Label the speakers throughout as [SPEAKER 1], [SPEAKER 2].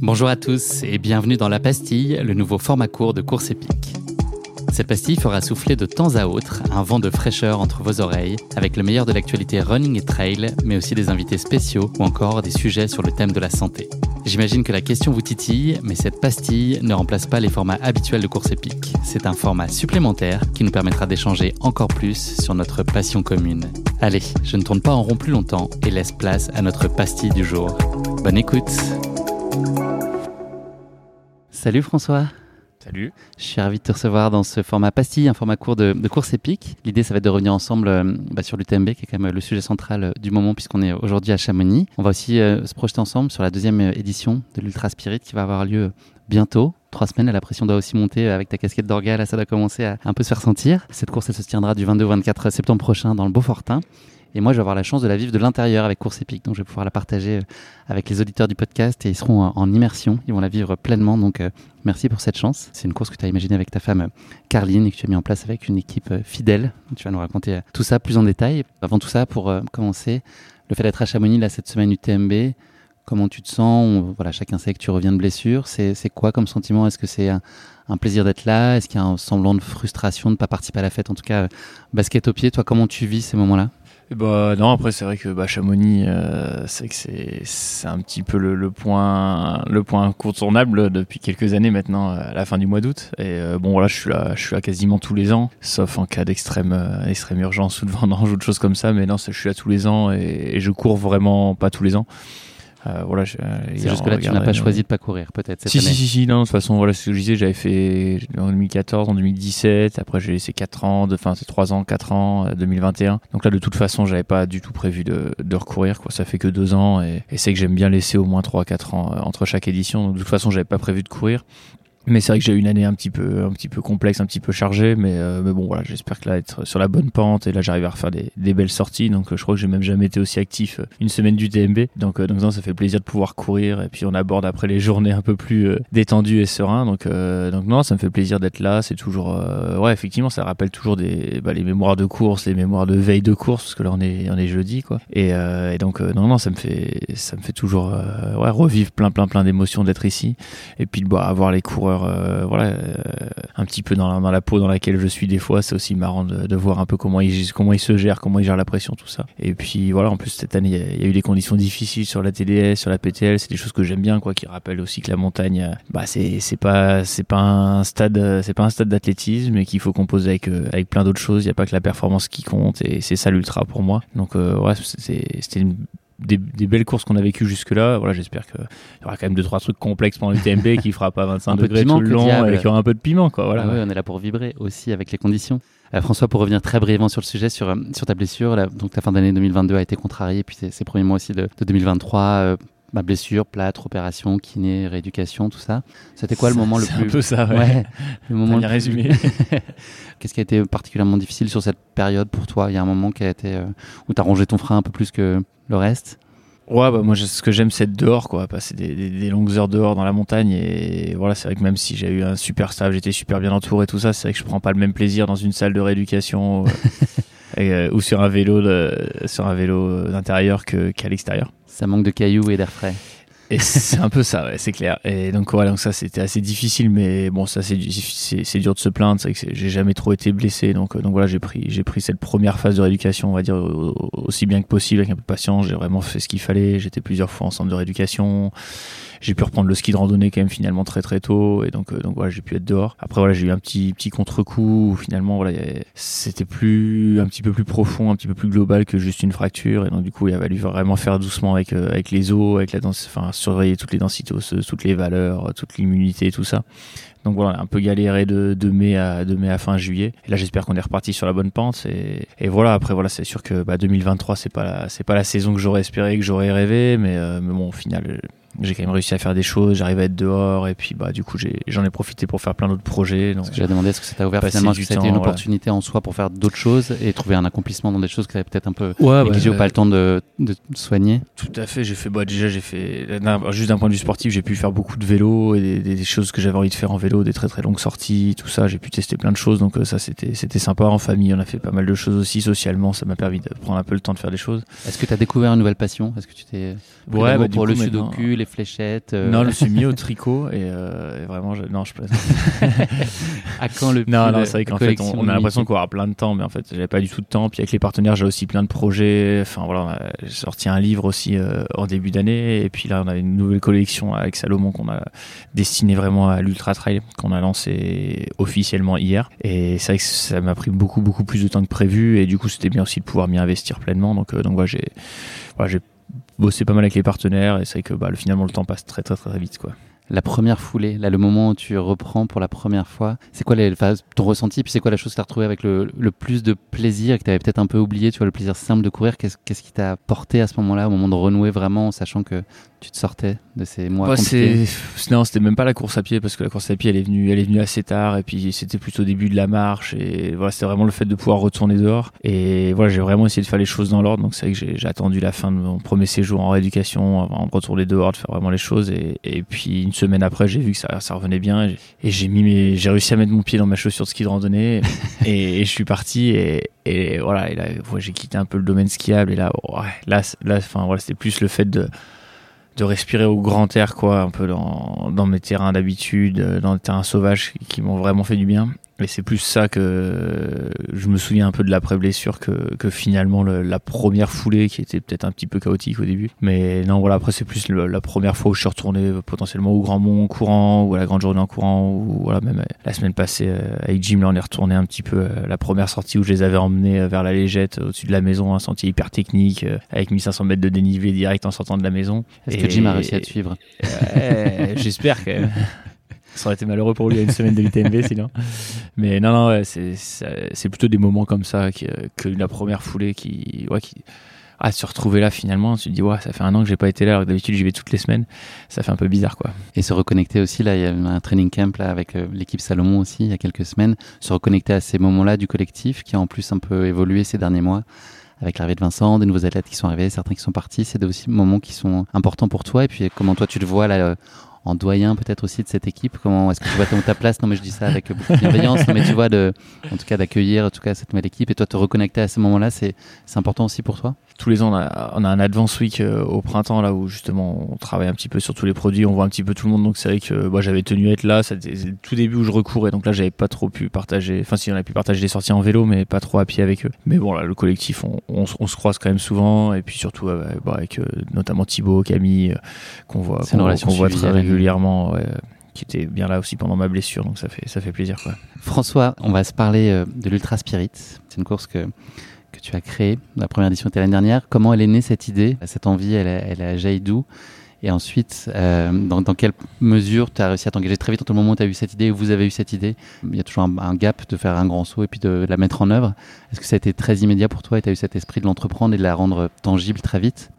[SPEAKER 1] Bonjour à tous et bienvenue dans La Pastille, le nouveau format court de course épique. Cette pastille fera souffler de temps à autre un vent de fraîcheur entre vos oreilles avec le meilleur de l'actualité running et trail, mais aussi des invités spéciaux ou encore des sujets sur le thème de la santé. J'imagine que la question vous titille, mais cette pastille ne remplace pas les formats habituels de course épique. C'est un format supplémentaire qui nous permettra d'échanger encore plus sur notre passion commune. Allez, je ne tourne pas en rond plus longtemps et laisse place à notre pastille du jour. Bonne écoute Salut François
[SPEAKER 2] Salut.
[SPEAKER 1] Je suis ravi de te recevoir dans ce format pastille, un format court de, course épique. L'idée, ça va être de revenir ensemble euh, bah, sur l'UTMB, qui est quand même le sujet central euh, du moment, puisqu'on est aujourd'hui à Chamonix. On va aussi euh, se projeter ensemble sur la deuxième édition de l'Ultra Spirit, qui va avoir lieu bientôt. Trois semaines, la pression doit aussi monter avec ta casquette d'orga, là ça doit commencer à un peu se faire sentir. Cette course, elle se tiendra du 22 au 24 septembre prochain dans le Beaufortin. Et moi, je vais avoir la chance de la vivre de l'intérieur avec Course Épique. Donc, je vais pouvoir la partager euh, avec les auditeurs du podcast et ils seront en immersion. Ils vont la vivre pleinement. Donc, euh, merci pour cette chance. C'est une course que tu as imaginée avec ta femme Carline et que tu as mis en place avec une équipe euh, fidèle. Tu vas nous raconter tout ça plus en détail. Avant tout ça, pour commencer, le fait d'être à Chamonix là, cette semaine UTMB, comment tu te sens? Voilà, chacun sait que tu reviens de blessure. C'est quoi comme sentiment? Est-ce que c'est un, un, plaisir d'être là? Est-ce qu'il y a un semblant de frustration de ne pas participer à la fête? En tout cas, basket au pied, toi, comment tu vis ces moments-là?
[SPEAKER 2] Bah non après c'est vrai que bah, Chamonix euh, c'est un petit peu le, point le point incontournable depuis quelques années maintenant à la fin du mois d'août. Et euh, bon voilà je suis là je suis là quasiment tous les ans sauf en cas d'extrême euh, extrême urgence ou de vendange ou de choses comme ça. Mais non je suis là tous les ans et je cours vraiment pas tous les ans
[SPEAKER 1] euh, voilà, euh, c'est juste que là, tu n'as pas choisi de pas courir, peut-être
[SPEAKER 2] si. Si, si, si, non, de toute façon, voilà, ce que je disais, j'avais fait en 2014, en 2017, après j'ai laissé 4 ans, enfin, c'est 3 ans, 4 ans, 2021. Euh, Donc là, de toute façon, j'avais pas du tout prévu de, de recourir, quoi. Ça fait que 2 ans et, et c'est que j'aime bien laisser au moins 3-4 ans entre chaque édition. Donc de toute façon, j'avais pas prévu de courir. Mais c'est vrai que j'ai eu une année un petit peu, un petit peu complexe, un petit peu chargée, mais, euh, mais bon voilà, j'espère que là être sur la bonne pente et là j'arrive à refaire des, des, belles sorties. Donc euh, je crois que j'ai même jamais été aussi actif euh, une semaine du TMB. Donc donc non, ça fait plaisir de pouvoir courir et puis on aborde après les journées un peu plus détendues et serein. Donc donc non, ça me fait plaisir d'être là. C'est toujours ouais effectivement, ça rappelle toujours des bah, les mémoires de course, les mémoires de veille de course parce que là on est on est jeudi quoi. Et, donc non non, ça me fait ça me fait toujours ouais revivre plein plein plein d'émotions d'être ici et puis de bah, avoir les euh, voilà, euh, un petit peu dans la, peau dans laquelle je suis des fois. C'est aussi marrant de, voir un peu comment il, comment se gère, comment il gère la pression, tout ça. Et puis voilà, en plus cette année, il y, a, eu des conditions difficiles sur la TDS, sur la PTL. C'est des choses que j'aime bien, quoi, qui rappellent aussi que la montagne, euh, bah c'est c'est pas c'est pas un stade, c'est pas un stade d'athlétisme, et qu'il faut composer avec avec plein d'autres choses. Il n'y a pas que la performance qui compte, et c'est ça l'ultra pour moi. Donc ouais, c'était une des, belles courses qu'on a vécues jusque-là. Voilà, j'espère qu'il y aura quand même deux trois trucs complexes pendant le TMB qui fera pas 25 degrés tout le long et qu'il y aura un peu de piment. Quoi, voilà.
[SPEAKER 1] Ah on est là pour vibrer aussi avec les conditions. Euh, François, pour revenir très brièvement sur le sujet, sur, euh, sur ta blessure, donc ta fin d'année 2022 a été contrariée, puis ces premiers mois aussi de, 2023. Euh, ma blessure, plâtre, opération, kiné, rééducation, tout ça. C'était quoi le moment le plus
[SPEAKER 2] un peu ça, ouais.
[SPEAKER 1] le moment
[SPEAKER 2] bien résumé.
[SPEAKER 1] Qu'est-ce qui a été particulièrement difficile sur cette période pour toi? Il y a un moment qui a été où tu as rongé ton frein un peu plus que le reste
[SPEAKER 2] Ouais, bah moi, ce que j'aime, c'est être dehors, quoi, passer des, des, longues heures dehors dans la montagne. Et voilà, c'est vrai que même si j'ai eu un super staff, j'étais super bien entouré, tout ça, c'est vrai que je prends pas le même plaisir dans une salle de rééducation euh, ou sur un vélo, de, sur un vélo d'intérieur qu'à l'extérieur.
[SPEAKER 1] Ça manque de cailloux et d'air frais.
[SPEAKER 2] Et c'est un peu ça, ouais, c'est clair. Et donc voilà, donc ça c'était assez difficile, mais bon, ça c'est dur de se plaindre. C'est que j'ai jamais trop été blessé, donc donc voilà, j'ai pris j'ai pris cette première phase de rééducation, on va dire aussi bien que possible avec un peu de patience. J'ai vraiment fait ce qu'il fallait. J'étais plusieurs fois en centre de rééducation j'ai pu reprendre le ski de randonnée quand même finalement très très tôt et donc euh, donc voilà j'ai pu être dehors après voilà j'ai eu un petit petit contre-coup finalement voilà c'était plus un petit peu plus profond un petit peu plus global que juste une fracture et donc du coup il a fallu vraiment faire doucement avec euh, avec les os avec la danse enfin surveiller toutes les densités osseuses toutes les valeurs toute l'immunité tout ça donc voilà, un peu galéré de, mai à fin juillet. Et là, j'espère qu'on est reparti sur la bonne pente. Et, voilà, après voilà, c'est sûr que bah, 2023, c'est pas c'est pas la saison que j'aurais espéré, que j'aurais rêvé, mais, euh, mais bon, au final, j'ai quand même réussi à faire des choses, j'arrive à être dehors et puis bah du coup j'en ai, profité pour faire plein d'autres projets. Donc
[SPEAKER 1] j'ai demandé est-ce que ça t'a ouvert finalement, est-ce que ça une opportunité en soi pour faire d'autres choses et trouver un accomplissement dans des choses que tu peut-être un peu ouais, et que pas le temps de, de, soigner.
[SPEAKER 2] Tout à fait, j'ai fait bah déjà j'ai fait juste d'un point de vue sportif j'ai pu faire beaucoup de vélo et des, choses que j'avais envie de faire en vélo, des très très longues sorties, tout ça, j'ai pu tester plein de choses donc euh, ça c'était c'était sympa en famille, on a fait pas mal de choses aussi socialement, ça m'a permis de prendre un peu le temps de faire des choses.
[SPEAKER 1] Est-ce que tu as découvert une nouvelle passion? Est-ce que tu t'es ouais, bah, pour le sudoku, les fléchettes
[SPEAKER 2] euh, non, je me suis mis au tricot et, euh, vraiment, je... non, je plaisante.
[SPEAKER 1] à quand le
[SPEAKER 2] Non, non, c'est vrai qu'en fait, on, a l'impression qu'on aura plein de temps, mais en fait, j'avais pas du tout de temps. Puis avec les partenaires, j'ai aussi plein de projets. Enfin voilà, j'ai sorti un livre aussi euh, en début d'année, et puis là, on a une nouvelle collection avec Salomon qu'on a destinée vraiment à l'ultra trail, qu'on a lancé officiellement hier. Et c'est vrai que ça m'a pris beaucoup, beaucoup plus de temps que prévu, et du coup, c'était bien aussi de pouvoir m'y investir pleinement. Donc, donc voilà, j'ai voilà, j'ai bossé pas mal avec les partenaires et c'est vrai que bah, finalement le temps passe très très très vite quoi.
[SPEAKER 1] La première foulée, là, le moment où tu reprends pour la première fois, c'est quoi les, ton ressenti Puis c'est quoi la chose que tu as retrouvée avec le, plus de plaisir que tu avais peut-être un peu oublié Tu vois, le plaisir simple de courir, qu'est-ce, qu'est-ce qui t'a porté à ce moment-là, au moment de renouer vraiment, en sachant que tu te sortais de ces mois
[SPEAKER 2] ouais,
[SPEAKER 1] compliqués
[SPEAKER 2] Non, c'était même pas la course à pied parce que la course à pied elle est venue, elle est venue assez tard et puis c'était plutôt au début de la marche et voilà c'était vraiment le fait de pouvoir retourner dehors. Et voilà j'ai vraiment essayé de faire les choses dans l'ordre donc c'est vrai que j'ai, attendu la fin de mon premier séjour en rééducation avant de retourner dehors de faire vraiment les choses et, et puis une semaine après j'ai vu que ça, ça revenait bien et j'ai mis mes, j'ai réussi à mettre mon pied dans ma chaussure de ski de randonnée et, et je suis parti et, et voilà et là j'ai quitté un peu le domaine skiable et là ouais, là là enfin voilà c'était plus le fait de de respirer au grand air quoi un peu dans, dans mes terrains d'habitude euh, dans les terrains sauvages qui m'ont vraiment fait du bien et c'est plus ça que je me souviens un peu de l'après-blessure que, que finalement la première foulée qui était peut-être un petit peu chaotique au début. Mais non, voilà, après c'est plus la première fois où je suis retourné potentiellement au Grand Mont en courant ou à la Grande Journée en courant ou voilà, même la semaine passée euh, avec Jim, là on est retourné un petit peu euh, la première sortie où je les avais emmenés euh, vers la Légette au-dessus de la maison, un sentier hyper technique avec 1500 mètres de dénivelé direct en sortant de la maison.
[SPEAKER 1] Est-ce que Jim a réussi à te suivre?
[SPEAKER 2] J'espère quand même. Ça aurait été malheureux pour lui à une semaine de l'UTMB sinon. Mais non, non, c'est plutôt des moments comme ça que, que la première foulée qui, ouais, qui, ah, se retrouver là finalement, tu te dis, ouais, ça fait un an que j'ai pas été là, alors que d'habitude j'y vais toutes les semaines, ça fait un peu bizarre quoi.
[SPEAKER 1] Et se reconnecter aussi, là, il y a un training camp là avec euh, l'équipe Salomon aussi, il y a quelques semaines, se reconnecter à ces moments-là du collectif qui a en plus un peu évolué ces derniers mois. Avec l'arrivée de Vincent, des nouveaux athlètes qui sont arrivés, certains qui sont partis, c'est aussi des moments qui sont importants pour toi. Et puis comment toi tu le vois là en doyen peut-être aussi de cette équipe Comment est-ce que tu vois ta place? Non, mais je dis ça avec beaucoup de bienveillance. mais tu vois, de, en tout cas, d'accueillir en tout cas cette nouvelle équipe et toi te reconnecter à ce moment-là, c'est important aussi pour toi?
[SPEAKER 2] Tous les ans, on a, on a un Advance Week euh, au printemps, là où justement on travaille un petit peu sur tous les produits, on voit un petit peu tout le monde. Donc c'est vrai que moi j'avais tenu à être là. C'était le tout début où je recourais. Donc là, j'avais pas trop pu partager. Enfin, si on a pu partager des sorties en vélo, mais pas trop à pied avec eux. Mais bon, là, le collectif, on, on, se croise quand même souvent. Et puis surtout euh, bah, avec euh, notamment Thibaut, Camille, qu'on voit, qu'on voit très régulièrement. qui était bien là aussi pendant ma blessure, donc ça fait, ça fait plaisir. Quoi.
[SPEAKER 1] François, on va se parler de l'Ultra Spirit. C'est une course que que tu as créé. La première édition était l'année dernière. Comment elle est née cette idée Cette envie, elle, elle a jailli d'où Et ensuite, euh, dans, quelle mesure tu as réussi à t'engager très vite entre le moment où tu as eu cette idée et vous avez eu cette idée? Il y a toujours un, gap de faire un grand saut et puis de, la mettre en œuvre. Est-ce que ça a été très immédiat pour toi et tu as eu cet esprit de l'entreprendre et de la rendre tangible très vite?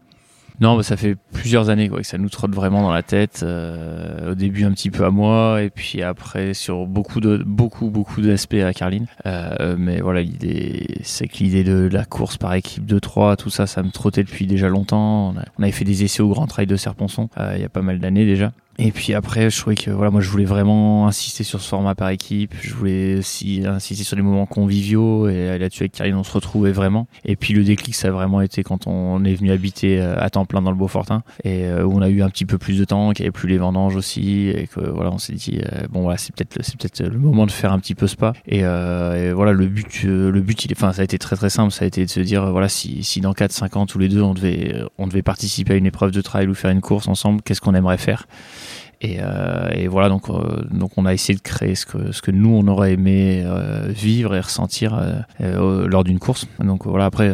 [SPEAKER 2] Non, bah, ça fait plusieurs années quoi, que ça nous trotte vraiment dans la tête. Euh, au début un petit peu à moi, et puis après sur beaucoup de beaucoup beaucoup d'aspects à Carline. Euh, mais voilà, l'idée, c'est que l'idée de la course par équipe de 3, tout ça, ça me trottait depuis déjà longtemps. On, avait fait des essais au Grand Trail de Serponçon euh, il y a pas mal d'années déjà. Et puis après, je trouvais que voilà, moi je voulais vraiment insister sur ce format par équipe. Je voulais aussi insister sur les moments conviviaux et là-dessus avec Karine, on se retrouvait vraiment. Et puis le déclic, ça a vraiment été quand on est venu habiter euh, à temps plein dans le Beaufortin et euh, où on a eu un petit peu plus de temps, qu'il n'y avait plus les vendanges aussi et que voilà, on s'est dit euh, bon voilà, c'est peut-être c'est peut-être le moment de faire un petit peu spa. Et, et voilà, le but le but il est, enfin ça a été très très simple, ça a été de se dire voilà si si dans 4 5 ans tous les deux on devait on devait participer à une épreuve de trail ou faire une course ensemble, qu'est-ce qu'on aimerait faire? Euh, et, voilà, donc, euh, donc on a essayé de créer ce que, ce que nous, on aurait aimé euh, vivre et ressentir lors d'une course. Donc voilà, après,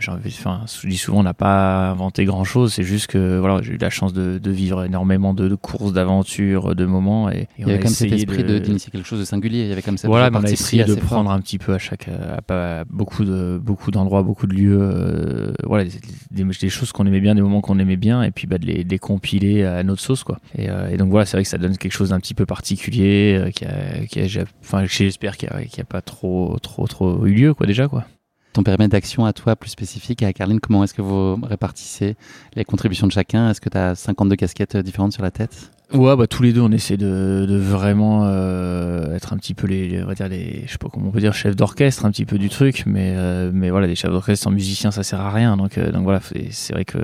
[SPEAKER 2] j'ai enfin, je dis souvent, on n'a pas inventé grand-chose, c'est juste que voilà, j'ai eu la chance de, de vivre énormément de, courses, d'aventures, de moments. Et,
[SPEAKER 1] il y avait comme cet esprit d'initier quelque chose de singulier, il y avait comme ça
[SPEAKER 2] voilà, on a essayé de prendre un petit peu à chaque, à, beaucoup de beaucoup d'endroits, beaucoup de lieux, voilà, des, des, choses qu'on aimait bien, des moments qu'on aimait bien, et puis bah, de, les, de compiler à notre sauce, quoi. Et, et donc, voilà, c'est vrai que ça donne quelque chose d'un petit peu particulier, euh, qui a, qui a, enfin, j'espère qu'il n'y a, pas trop, trop, trop eu lieu, quoi, déjà, quoi.
[SPEAKER 1] Ton périmètre d'action à toi, plus spécifique, à Carline, comment est-ce que vous répartissez les contributions de chacun? Est-ce que tu as 52 casquettes différentes sur la tête?
[SPEAKER 2] Ouais, bah tous les deux, on essaie de, de vraiment euh, être un petit peu les, on va dire les, je sais pas comment on peut dire, chefs d'orchestre, un petit peu du truc, mais euh, mais voilà, des chefs d'orchestre sans musiciens, ça sert à rien. Donc donc voilà, c'est vrai que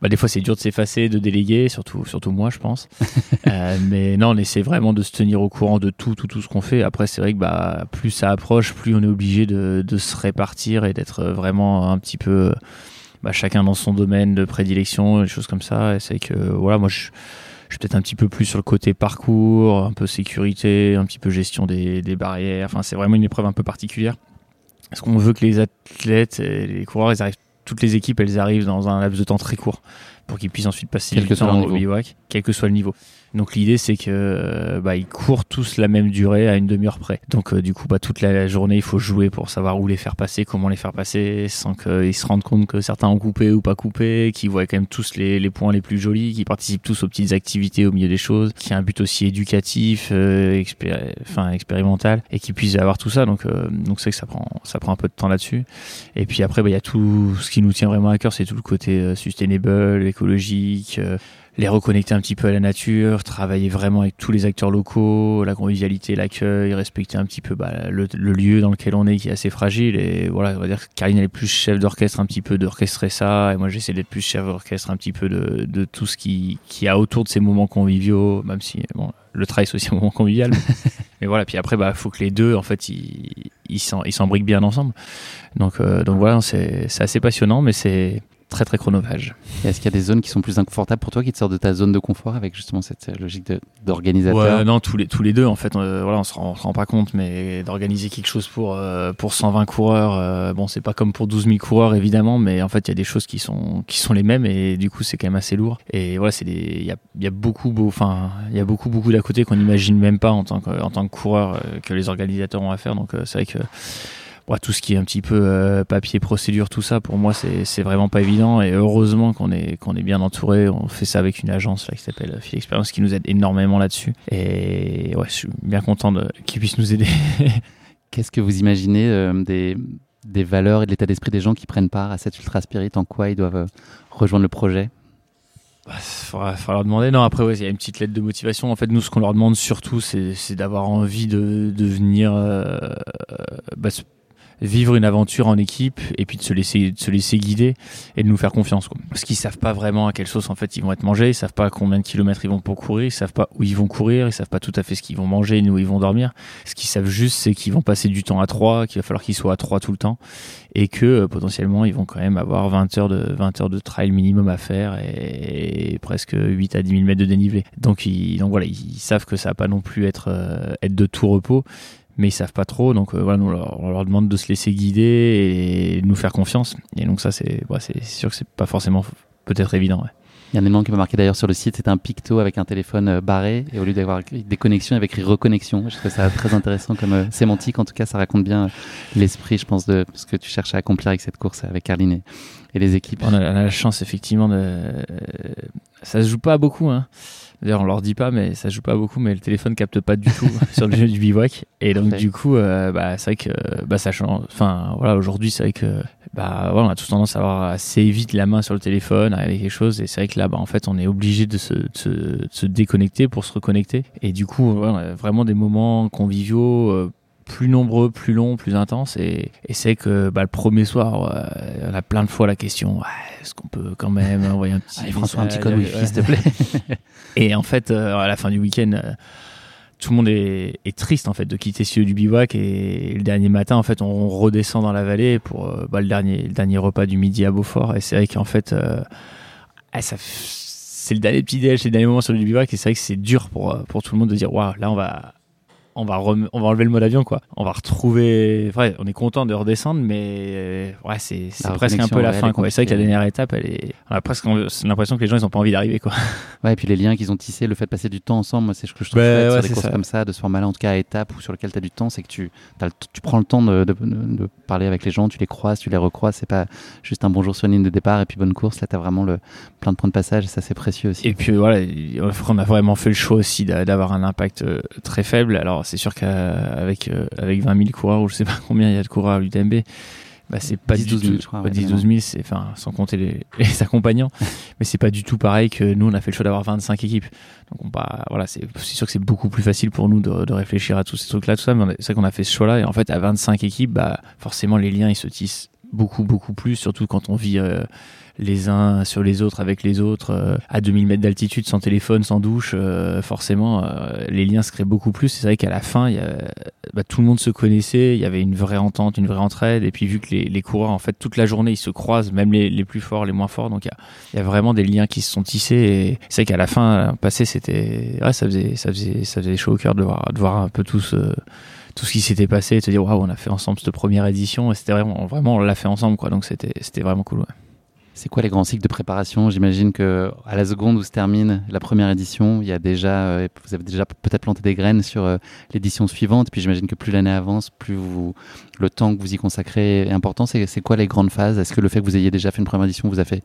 [SPEAKER 2] bah, des fois c'est dur de s'effacer, de déléguer, surtout, surtout moi je pense. euh, mais non, on essaie vraiment de se tenir au courant de tout, tout, tout ce qu'on fait. Après c'est vrai que bah, plus ça approche, plus on est obligé de, de se répartir et d'être vraiment un petit peu bah, chacun dans son domaine de prédilection, des choses comme ça. Et c'est que voilà, moi je, je suis peut-être un petit peu plus sur le côté parcours, un peu sécurité, un petit peu gestion des, des barrières. Enfin c'est vraiment une épreuve un peu particulière. Parce qu'on veut que les athlètes et les coureurs, ils arrivent toutes les équipes, elles arrivent dans un laps de temps très court pour qu'ils puissent ensuite passer
[SPEAKER 1] que soit le bivouac,
[SPEAKER 2] quel que soit le niveau. Donc l'idée c'est que euh, bah, ils courent tous la même durée à une demi-heure près. Donc euh, du coup bah, toute la journée il faut jouer pour savoir où les faire passer, comment les faire passer, sans qu'ils se rendent compte que certains ont coupé ou pas coupé, qu'ils voient quand même tous les, les, points les plus jolis, qu'ils participent tous aux petites activités au milieu des choses, qu'il y a un but aussi éducatif, euh, enfin expérimental, et qu'ils puissent avoir tout ça. Donc donc c'est que ça prend ça prend un peu de temps là-dessus. Et puis après bah, il y a tout ce qui nous tient vraiment à cœur, c'est tout le côté sustainable, écologique les reconnecter un petit peu à la nature, travailler vraiment avec tous les acteurs locaux, la convivialité, l'accueil, respecter un petit peu bah, le, lieu dans lequel on est qui est assez fragile. Et voilà, on va dire que Karine elle est plus chef d'orchestre un petit peu d'orchestrer ça, et moi j'essaie d'être plus chef d'orchestre un petit peu de, de tout ce qui, qui a autour de ces moments conviviaux, même si bon, le trail c'est aussi un moment convivial. mais, voilà, puis après bah faut que les deux en fait ils ils s'embriquent bien ensemble. Donc euh, donc voilà, c'est assez passionnant, mais c'est très très chronophage.
[SPEAKER 1] Est-ce qu'il y a des zones qui sont plus inconfortables pour toi, qui te sortent de ta zone de confort avec justement cette logique d'organisateur
[SPEAKER 2] ouais, Non, tous les, tous les deux en fait, euh, voilà, on se rend, se rend pas compte, mais d'organiser quelque chose pour, euh, pour 120 coureurs, euh, bon, c'est pas comme pour 12 000 coureurs évidemment, mais en fait, il y a des choses qui sont, qui sont les mêmes et du coup, c'est quand même assez lourd. Et voilà, c'est il y a, y a beaucoup, enfin, il y a beaucoup, beaucoup d'à côté qu'on n'imagine même pas en tant que, en tant que coureur que les organisateurs ont à faire. Donc, c'est vrai que tout ce qui est un petit peu euh, papier, procédure, tout ça, pour moi, c'est vraiment pas évident. Et heureusement qu'on est, qu'on est bien entouré. On fait ça avec une agence là, qui s'appelle Fil Experience, qui nous aide énormément là-dessus. Et ouais, je suis bien content qu'ils puissent nous aider.
[SPEAKER 1] Qu'est-ce que vous imaginez euh, des, des valeurs et de l'état d'esprit des gens qui prennent part à cette Ultra Spirit? En quoi ils doivent euh, rejoindre le projet?
[SPEAKER 2] Il bah, faudra, leur demander. Non, après, il y a une petite lettre de motivation. En fait, nous, ce qu'on leur demande surtout, c'est d'avoir envie de, de venir bah, vivre une aventure en équipe et puis de se laisser de se laisser guider et de nous faire confiance quoi. parce qu'ils savent pas vraiment à quelle sauce en fait ils vont être mangés. Ils savent pas combien de kilomètres ils vont pour courir. Ils savent pas où ils vont courir. Ils savent pas tout à fait ce qu'ils vont manger ni où ils vont dormir. Ce qu'ils savent juste c'est qu'ils vont passer du temps à trois qu'il va falloir qu'ils soient à trois tout le temps et que euh, potentiellement ils vont quand même avoir 20 heures de 20 heures de trail minimum à faire et, presque 8 à 10 000 mètres de dénivelé. Donc ils donc voilà ils savent que ça va pas non plus être euh, être de tout repos mais ils savent pas trop. Donc euh, voilà, on leur, demande de se laisser guider et de nous faire confiance. Et donc ça, c'est c'est sûr que c'est pas forcément peut-être évident.
[SPEAKER 1] Il y a un élément qui m'a marqué d'ailleurs sur le site, c'est un picto avec un téléphone euh, barré et au lieu d'avoir des connexions, il y avait écrit reconnexion. Je trouve ça très intéressant comme euh, sémantique. En tout cas, ça raconte bien l'esprit, je pense, de ce que tu cherches à accomplir avec cette course avec Carline et, les équipes.
[SPEAKER 2] On a, la chance effectivement de, ça se joue pas beaucoup, hein D'ailleurs, on leur dit pas, mais ça joue pas beaucoup, mais le téléphone capte pas du tout sur le jeu du bivouac. Et donc, du coup, euh, bah, c'est vrai que bah, ça change. Enfin, voilà, aujourd'hui, c'est vrai que bah, voilà, on a tous tendance à avoir assez vite la main sur le téléphone, avec quelque chose. Et c'est vrai que là, bah, en fait, on est obligé de se, de se, déconnecter pour se reconnecter. Et du coup, voilà, vraiment des moments conviviaux. Euh, plus nombreux, plus longs, plus intenses. Et, et c'est que bah, le premier soir, euh, on a plein de fois la question est-ce qu'on peut quand même envoyer un petit.
[SPEAKER 1] Allez, François, un petit code wifi, s'il te plaît.
[SPEAKER 2] et en fait, euh, à la fin du week-end, euh, tout le monde est, est, triste en fait de quitter ce lieu du bivouac et le dernier matin en fait on redescend dans la vallée pour bah, le dernier le dernier repas du midi à Beaufort et c'est vrai qu'en fait ah, c'est le dernier petit déj c'est le dernier moment sur le bivouac et c'est vrai que c'est dur pour pour tout le monde de dire waouh là on va on va, on va enlever le mode avion, quoi. On va retrouver. Ouais, on est content de redescendre, mais ouais, c'est presque un peu la fin, quoi. C'est vrai que la dernière étape, elle est. On a presque l'impression que les gens, ils ont pas envie d'arriver, quoi.
[SPEAKER 1] Ouais, et puis les liens qu'ils ont tissés, le fait de passer du temps ensemble, c'est ce que je trouve bah, sur des courses comme ça, de ce format-là, en tout cas à étape ou sur lequel tu as du temps, c'est que tu, tu prends le temps de, de, parler avec les gens, tu les croises, tu les recroises. C'est pas juste un bonjour sur une ligne de départ et puis bonne course. Là, tu as vraiment le, plein de points de passage et ça, c'est précieux aussi.
[SPEAKER 2] Et puis voilà, on a vraiment fait le choix aussi d'avoir un impact euh, très faible. Alors, c'est sûr qu'avec euh, avec 20 000 coureurs ou je sais pas combien il y a de coureurs à l'UTMB, bah, c'est pas 10, du 12 000, tout, je crois, 10 12 000 c'est enfin sans compter les, les accompagnants. Mais c'est pas du tout pareil que nous on a fait le choix d'avoir 25 équipes. Donc on bah, voilà c'est sûr que c'est beaucoup plus facile pour nous de, de, réfléchir à tous ces trucs là tout ça mais c'est vrai qu'on a fait ce choix là et en fait à 25 équipes bah forcément les liens ils se tissent beaucoup beaucoup plus surtout quand on vit euh, les uns sur les autres avec les autres euh, à 2000 mètres d'altitude sans téléphone sans douche euh, forcément euh, les liens se créent beaucoup plus. C'est vrai qu'à la fin y a, bah, tout le monde se connaissait il y avait une vraie entente une vraie entraide. Et puis vu que les, les coureurs en fait toute la journée ils se croisent même les, les plus forts les moins forts. Donc il y, y a, vraiment des liens qui se sont tissés. Et c'est vrai qu'à la fin passé c'était ouais, ça faisait ça faisait ça faisait chaud au cœur de voir de voir un peu tout ce tout ce qui s'était passé et se dire waouh on a fait ensemble cette première édition. Et c'était vraiment vraiment on l'a fait ensemble quoi. Donc c'était c'était vraiment cool ouais.
[SPEAKER 1] C'est quoi les grands cycles de préparation? J'imagine que à la seconde où se termine la première édition, il y a déjà, euh, vous avez déjà peut-être planté des graines sur euh, l'édition suivante. Puis j'imagine que plus l'année avance, plus le temps que vous y consacrez est important. C'est quoi les grandes phases? Est-ce que le fait que vous ayez déjà fait une première édition vous a fait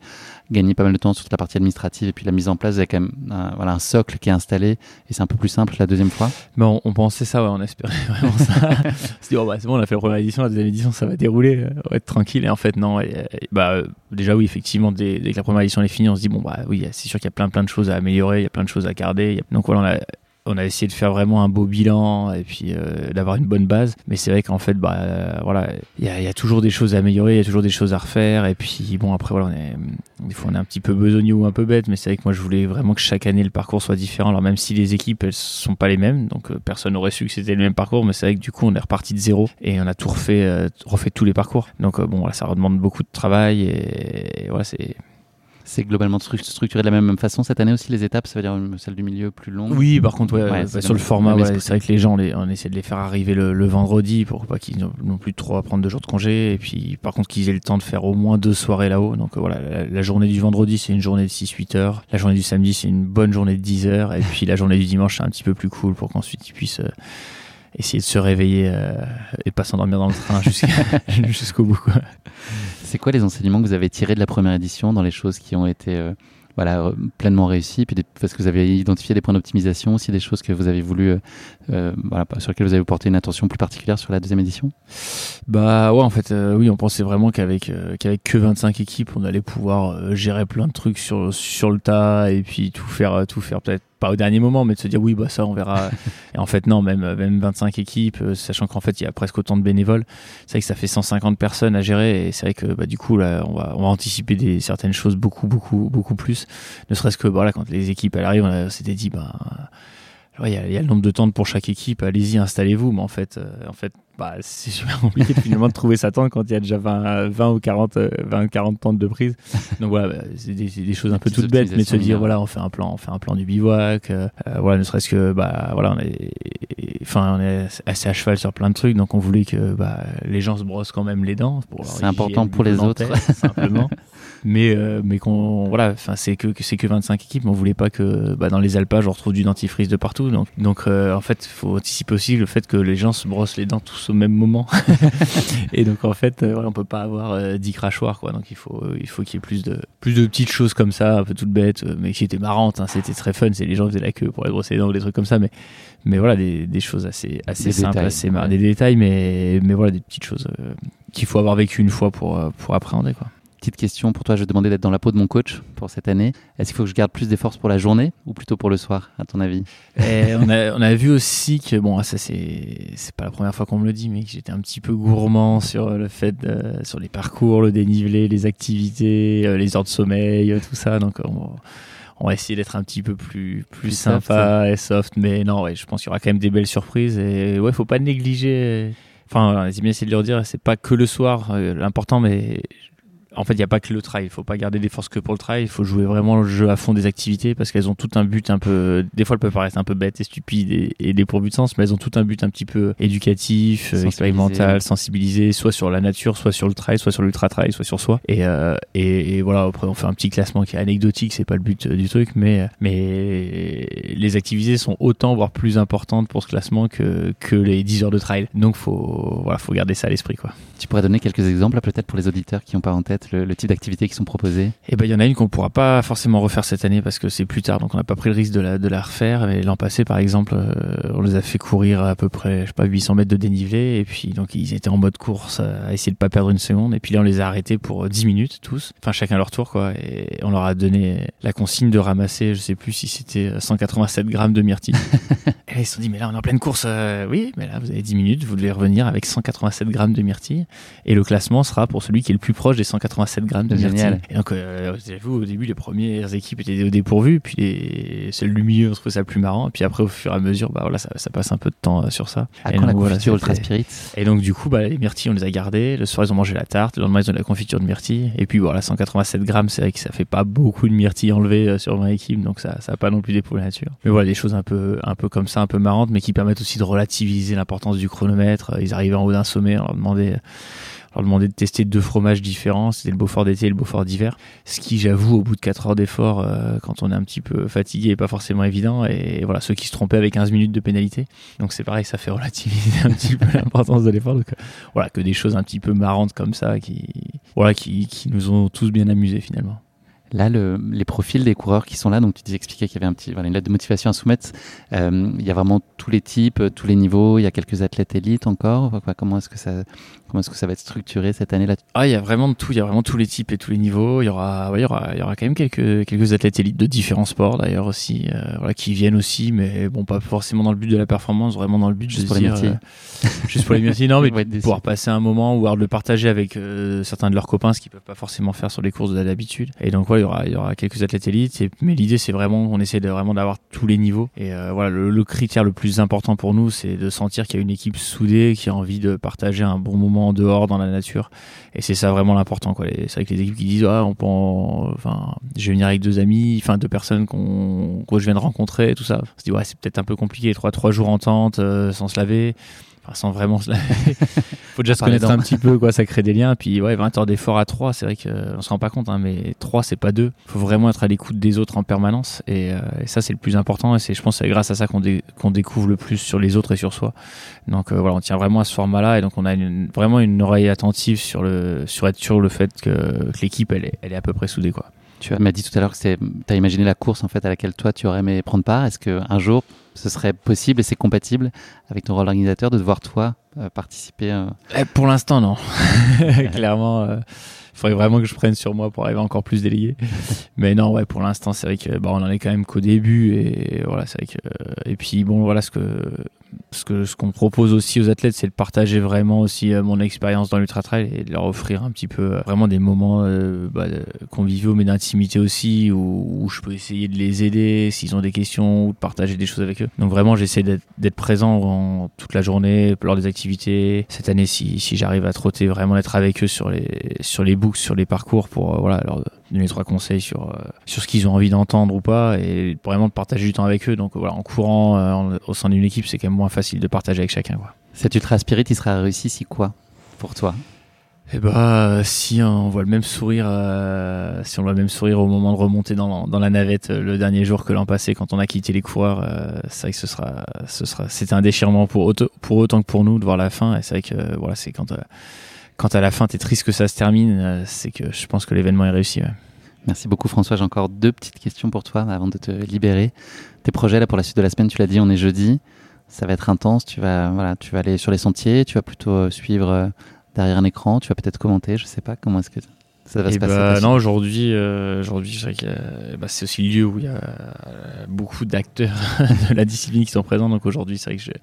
[SPEAKER 1] gagner pas mal de temps sur toute la partie administrative et puis la mise en place? Vous avez quand même un, voilà, un socle qui est installé et c'est un peu plus simple la deuxième fois?
[SPEAKER 2] Mais on, pensait ça, ouais, on espérait vraiment ça. on dit, oh, bah, c'est bon, on a fait la première édition, la deuxième édition, ça va dérouler, on va être tranquille. Et en fait, non. bah, déjà, oui, effectivement effectivement, dès, que la première édition est finie, on se dit bon bah oui, c'est sûr qu'il y a plein plein de choses à améliorer, il y a plein de choses à garder. Donc voilà, on a, on a essayé de faire vraiment un beau bilan et puis euh, d'avoir une bonne base. Mais c'est vrai qu'en fait, bah euh, voilà, il y a, toujours des choses à améliorer, il y a toujours des choses à refaire. Et puis bon, après voilà, on est, des fois on est un petit peu besogneux ou un peu bête, mais c'est vrai que moi je voulais vraiment que chaque année le parcours soit différent. Alors même si les équipes elles sont pas les mêmes, donc euh, personne n'aurait su que c'était le même parcours, mais c'est vrai que du coup on est reparti de zéro et on a tout refait, refait tous les parcours. Donc bon, voilà, ça redemande beaucoup de travail et, et voilà, c'est
[SPEAKER 1] c'est globalement structuré de la même façon cette année aussi les étapes ça veut dire celle du milieu plus longue?
[SPEAKER 2] Oui par contre ouais, sur le format c'est vrai que les gens on, essaie de les faire arriver le, vendredi pour pas qu'ils n'ont plus trop à prendre deux jours de congé et puis par contre qu'ils aient le temps de faire au moins deux soirées là-haut. Donc voilà la, journée du vendredi c'est une journée de 6-8 heures. La journée du samedi c'est une bonne journée de 10 heures. Et puis la journée du dimanche c'est un petit peu plus cool pour qu'ensuite ils puissent euh, essayer de se réveiller euh, et pas s'endormir dans le train jusqu'au bout quoi.
[SPEAKER 1] C'est quoi les enseignements que vous avez tirés de la première édition dans les choses qui ont été euh, voilà, pleinement réussies puis parce que vous avez identifié des points d'optimisation, aussi des choses que vous avez voulu, euh, euh, voilà, sur lesquelles vous avez porté une attention plus particulière sur la deuxième édition?
[SPEAKER 2] Bah ouais, en fait, oui, on pensait vraiment qu'avec qu'avec que 25 équipes, on allait pouvoir gérer plein de trucs sur, sur le tas et puis tout faire, tout faire peut-être pas au dernier moment, mais de se dire oui, bah ça, on verra. et en fait, non, même, même 25 équipes, euh, sachant qu'en fait, il y a presque autant de bénévoles. C'est vrai que ça fait 150 personnes à gérer et c'est vrai que bah, du coup, là, on va, on va anticiper des, certaines choses beaucoup, beaucoup, beaucoup plus. Ne serait-ce que voilà, quand les équipes elles arrivent, on s'était dit, bah, il y, a, y, a le nombre de tentes pour chaque équipe, allez-y, installez-vous. Mais en fait, euh, en fait bah, c'est super compliqué finalement de trouver sa tente quand il y a déjà 20, 20 ou 40, 20, 40 tentes de prise. Donc voilà, bah, c'est des, des, choses un peu toutes bêtes, mais de se dire, voilà, on fait un plan, on fait un plan du bivouac. Euh, euh, voilà, ne serait-ce que, bah, voilà, on est, enfin, on est assez à cheval sur plein de trucs, donc on voulait que bah, les gens se brossent quand même les dents.
[SPEAKER 1] C'est important pour les autres.
[SPEAKER 2] Simplement. Mais euh, mais qu'on voilà enfin c'est que c'est que 25 équipes mais on voulait pas que bah, dans les alpages on retrouve du dentifrice de partout. Donc donc euh, en fait il faut anticiper aussi le fait que les gens se brossent les dents tous au même moment. Et donc en fait euh, voilà, on peut pas avoir 10 crachoirs quoi. Donc il faut il faut qu'il y ait plus de plus de petites choses comme ça un peu toutes bêtes. Mais qui étaient marrantes hein, c'était très fun. C'est les gens faisaient la queue pour les brosser les dents ou des trucs comme ça. Mais mais voilà des, des choses assez assez simples assez marrantes des détails mais mais voilà des petites choses qu'il faut avoir vécu une fois pour pour appréhender quoi
[SPEAKER 1] petite question pour toi. Je vais demander d'être dans la peau de mon coach pour cette année. Est-ce qu'il faut que je garde plus des forces pour la journée ou plutôt pour le soir, à ton avis?
[SPEAKER 2] Eh, on, a, on, a, vu aussi que, bon, ça c'est, c'est pas la première fois qu'on me le dit, mais que j'étais un petit peu gourmand sur le fait, sur les parcours, le dénivelé, les activités, euh, les heures de sommeil, euh, tout ça. Donc, on, va essayer d'être un petit peu plus, plus, sympa et soft. Mais non, ouais, je pense qu'il y aura quand même des belles surprises. Et ouais, faut pas négliger. Enfin, j'ai bien essayé de leur dire, c'est pas que le soir euh, l'important, mais en fait, il n'y a pas que le trail. Il faut pas garder des forces que pour le trail. Il faut jouer vraiment le jeu à fond des activités parce qu'elles ont tout un but un peu. Des fois, elles peuvent paraître un peu bêtes et stupides et, et dépourvues de sens, mais elles ont tout un but un petit peu éducatif, euh, expérimental, sensibilisé, soit sur la nature, soit sur le trail, soit sur l'ultra trail, soit sur soi. Et, euh, et, et, voilà. Après, on fait un petit classement qui est anecdotique. C'est pas le but euh, du truc, mais mais les activités sont autant voire plus importantes pour ce classement que que les 10 heures de trail. Donc, faut voilà, faut garder ça à l'esprit, quoi.
[SPEAKER 1] Tu pourrais donner quelques exemples peut-être pour les auditeurs qui n'ont pas en tête? Le, type d'activités qui sont proposées
[SPEAKER 2] Eh ben, il y en a une qu'on pourra pas forcément refaire cette année parce que c'est plus tard, donc on n'a pas pris le risque de la, de la refaire. Mais l'an passé, par exemple, euh, on les a fait courir à peu près, je sais pas, 800 mètres de dénivelé, et puis donc ils étaient en mode course à essayer de pas perdre une seconde, et puis là on les a arrêtés pour 10 minutes tous, enfin chacun leur tour quoi, et on leur a donné la consigne de ramasser, je sais plus si c'était 187 grammes de myrtille. et ils se sont dit mais là on est en pleine course, euh, oui, mais là vous avez 10 minutes, vous devez revenir avec 187 grammes de myrtille, et le classement sera pour celui qui est le plus proche des 187 grammes de Génial. Et donc, euh, vous, au début, les premières équipes étaient au dépourvu, puis les, celles milieu, on trouvait ça plus marrant. Et puis après, au fur et à mesure, bah voilà, ça, ça passe un peu de temps euh, sur ça.
[SPEAKER 1] À
[SPEAKER 2] et
[SPEAKER 1] quand la confiture Ultra Spirit
[SPEAKER 2] Et donc, du coup, bah, les myrtilles, on les a gardés. Le soir, ils ont mangé la tarte. Le lendemain, ils ont la confiture de myrtilles. Et puis, voilà, 187 grammes, c'est vrai que ça fait pas beaucoup de myrtilles enlevées euh, sur 20 équipes, donc ça, ça a pas non plus des la nature. Mais voilà, des choses un peu, un peu comme ça, un peu marrantes, mais qui permettent aussi de relativiser l'importance du chronomètre. Ils arrivaient en haut d'un sommet, on leur demandait leur demander de tester deux fromages différents, c'était le Beaufort d'été et le Beaufort d'hiver. Ce qui, j'avoue, au bout de 4 heures d'effort, euh, quand on est un petit peu fatigué, est pas forcément évident. Et voilà, ceux qui se trompaient avec 15 minutes de pénalité. Donc c'est pareil, ça fait relativiser un petit peu l'importance de l'effort. Donc euh, voilà, que des choses un petit peu marrantes comme ça qui, voilà, qui, nous ont tous bien amusés finalement.
[SPEAKER 1] Là, le, les profils des coureurs qui sont là, donc tu disais expliquer qu'il y avait un petit, voilà, une lettre de motivation à soumettre. Euh, il y a vraiment tous les types, tous les niveaux. Il y a quelques athlètes élites encore. Comment est-ce que ça, comment est-ce que ça va être structuré cette année là?
[SPEAKER 2] Ah, il y a vraiment de tout. Il y a vraiment tous les types et tous les niveaux. Il y aura, ouais, il y aura, il y aura quand même quelques quelques athlètes élites de différents sports d'ailleurs aussi, euh, voilà, qui viennent aussi, mais bon, pas forcément dans le but de la performance, vraiment dans le but
[SPEAKER 1] juste de pour dire, les euh,
[SPEAKER 2] juste pour les métiers. Non, mais pouvoir passer un moment ou alors de le partager avec euh, certains de leurs copains, ce qu'ils peuvent pas forcément faire sur les courses d'habitude. Et donc, ouais, il y aura, il y aura quelques athlètes élites. Et, mais l'idée, c'est vraiment, on essaie de vraiment d'avoir tous les niveaux. Et euh, voilà, le, le, critère le plus important pour nous, c'est de sentir qu'il y a une équipe soudée qui a envie de partager un bon moment en dehors dans la nature et c'est ça vraiment l'important. C'est avec les équipes qui disent, ah, on peut, enfin, je vais venir avec deux amis, enfin, deux personnes qu'on, que je viens de rencontrer, tout ça. On se dit, ouais, c'est peut-être un peu compliqué, trois, trois jours en tente, euh, sans se laver sans vraiment se faut déjà se connaître un petit peu quoi ça crée des liens. Puis ouais 20 heures d'effort à 3 c'est vrai qu'on se rend pas compte hein, mais 3 c'est pas 2 faut vraiment être à l'écoute des autres en permanence. Et, euh, et ça c'est le plus important. Et c'est je pense c'est grâce à ça qu'on qu'on découvre le plus sur les autres et sur soi. Donc euh, voilà on tient vraiment à ce format là et donc on a une, vraiment une oreille attentive sur le sur être sûr le fait que, que l'équipe elle est, elle est à peu près soudée quoi.
[SPEAKER 1] Tu m'as dit tout à l'heure que tu as imaginé la course en fait à laquelle toi tu aurais aimé prendre part. Est-ce qu'un jour ce serait possible et c'est compatible avec ton rôle d'organisateur de devoir toi euh, participer euh
[SPEAKER 2] eh, Pour l'instant, non. Clairement. Euh, il faudrait vraiment que je prenne sur moi pour arriver encore plus délégué. Mais non, ouais, pour l'instant, c'est vrai que bah, on en est quand même qu'au début et voilà, c'est vrai que et puis bon, voilà ce que ce que ce qu'on propose aussi aux athlètes, c'est de partager vraiment aussi euh, mon expérience dans l'ultra trail et de leur offrir un petit peu euh, vraiment des moments euh, bah, conviviaux mais d'intimité aussi où, je peux essayer de les aider s'ils ont des questions ou de partager des choses avec eux. Donc vraiment, j'essaie d'être présent toute la journée lors des activités. Cette année, si, si j'arrive à trotter, vraiment être avec eux sur les sur les books, sur les parcours pour voilà leur donner trois conseils sur sur ce qu'ils ont envie d'entendre ou pas et vraiment de partager du temps avec eux. Donc voilà, en courant au sein d'une équipe, c'est quand même moins facile de partager avec chacun. Quoi.
[SPEAKER 1] Cet Ultra Spirit, il sera réussi si quoi pour toi?
[SPEAKER 2] Eh bah, si on voit le même sourire, euh, si on voit le même sourire au moment de remonter dans, dans la navette euh, le dernier jour que l'an passé, quand on a quitté les coureurs, euh, c'est vrai que ce sera, ce sera, c'était un déchirement pour autant, pour autant que pour nous de voir la fin. Et c'est vrai que voilà, c'est quand, quand à la fin t'es triste que ça se termine, c'est que je pense que l'événement est réussi.
[SPEAKER 1] Merci beaucoup François. J'ai encore deux petites questions pour toi avant de te libérer. Tes projets là pour la suite de la semaine, tu l'as dit, on est jeudi. Ça va être intense. Tu vas, voilà, tu vas aller sur les sentiers. Tu vas plutôt suivre derrière un écran Tu vas peut-être commenter, je sais pas comment est-ce que ça va se passer.
[SPEAKER 2] Bah, non, aujourd'hui, euh, aujourd'hui, bah, c'est aussi le lieu où il y a euh, beaucoup d'acteurs de la discipline qui sont présents. Donc aujourd'hui, c'est vrai que j'ai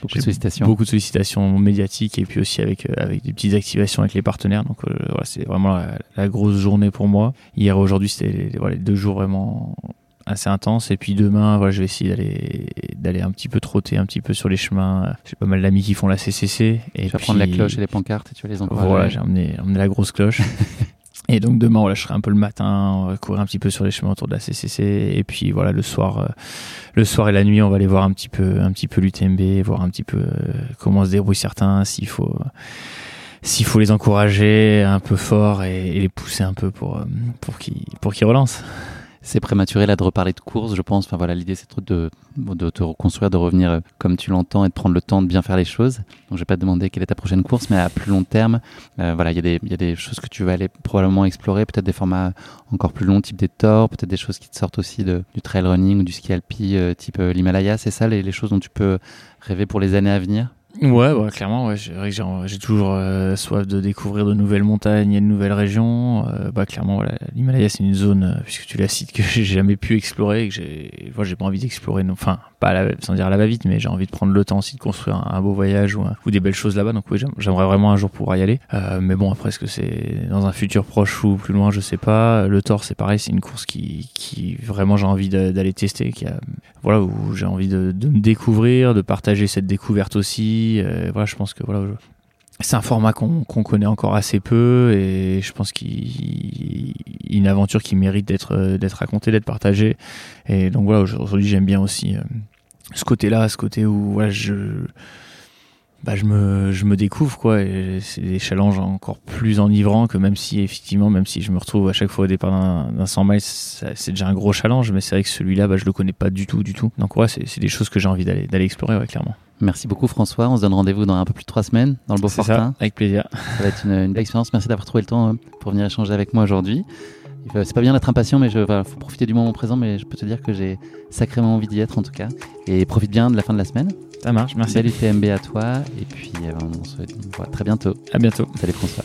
[SPEAKER 1] beaucoup de sollicitations,
[SPEAKER 2] beaucoup de sollicitations médiatiques et puis aussi avec euh, avec des petites activations avec les partenaires. Donc voilà, c'est vraiment la, grosse journée pour moi. Hier, aujourd'hui, c'était les deux jours vraiment assez intense. Et puis demain, voilà, je vais essayer d'aller d'aller un petit peu trotter un petit peu sur les chemins. J'ai pas mal d'amis qui font la CCC.
[SPEAKER 1] Et tu vas prendre la cloche et les pancartes et tu vas les encourager.
[SPEAKER 2] Voilà, j'ai emmené, emmené la grosse cloche. et donc demain, voilà, je serai un peu le matin, on va courir un petit peu sur les chemins autour de la CCC. Et puis voilà, le soir, euh, le soir et la nuit, on va aller voir un petit peu, un petit peu l'UTMB, voir un petit peu euh, comment se débrouillent certains, s'il faut s'il faut les encourager un peu fort et, et, les pousser un peu pour, euh, pour qu'ils pour qu'ils relancent
[SPEAKER 1] c'est prématuré là de reparler de course, je pense. Enfin voilà, l'idée c'est de, de te reconstruire, de revenir euh, comme tu l'entends et de prendre le temps de bien faire les choses. Donc je vais pas te demander quelle est ta prochaine course, mais à plus long terme, euh, voilà, il y, a des, y a des choses que tu vas aller probablement explorer, peut-être des formats encore plus longs, type des Thor, peut-être des choses qui te sortent aussi du trail running ou du ski alpi, euh, type l'Himalaya. C'est ça les, les choses dont tu peux rêver pour les années à venir?
[SPEAKER 2] Ouais, ouais, clairement, ouais, j'ai toujours euh, soif de découvrir de nouvelles montagnes et de nouvelles régions. Euh, bah, clairement, voilà, l'Himalaya, c'est une zone, euh, puisque tu la cites, que j'ai jamais pu explorer et que j'ai, j'ai pas envie d'explorer, enfin, pas sans dire à la va-vite, mais j'ai envie de prendre le temps aussi de construire un, beau voyage ou, ou, des belles choses là-bas. Donc, oui, j'aimerais vraiment un jour pouvoir y aller. mais bon, après, est-ce que c'est dans un futur proche ou plus loin, je sais pas. Le Thor, c'est pareil, c'est une course qui, vraiment j'ai envie d'aller tester, qui voilà, où j'ai envie de, de me découvrir, de partager cette découverte aussi euh, voilà, je pense que voilà, c'est un format qu'on connaît encore assez peu et je pense qu'il une aventure qui mérite d'être d'être racontée, d'être partagée. Et donc voilà, aujourd'hui j'aime bien aussi euh, ce côté-là, ce côté où voilà, je bah, je me je me découvre quoi. Et c'est des challenges encore plus enivrants que même si effectivement même si je me retrouve à chaque fois au départ d'un 100 miles c'est déjà un gros challenge mais c'est vrai que celui-là bah, je le connais pas du tout du tout. Donc ouais c'est des choses que j'ai envie d'aller d'aller explorer ouais, clairement
[SPEAKER 1] Merci beaucoup François. On se donne rendez-vous dans un peu plus de trois semaines dans le Beaufortin.
[SPEAKER 2] Avec plaisir.
[SPEAKER 1] Ça va être une, belle expérience. Merci d'avoir trouvé le temps euh, pour venir échanger avec moi aujourd'hui. C'est pas bien d'être impatient, mais il faut profiter du moment présent. Mais je peux te dire que j'ai sacrément envie d'y être en tout cas. Et profite bien de la fin de la semaine.
[SPEAKER 2] Ça marche, merci.
[SPEAKER 1] Salut TMB à toi. Et puis euh, on se voit très bientôt.
[SPEAKER 2] À bientôt.
[SPEAKER 1] Salut François.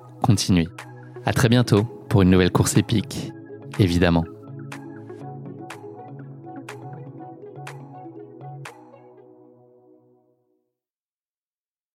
[SPEAKER 1] continuez. À très bientôt pour une nouvelle course épique, évidemment.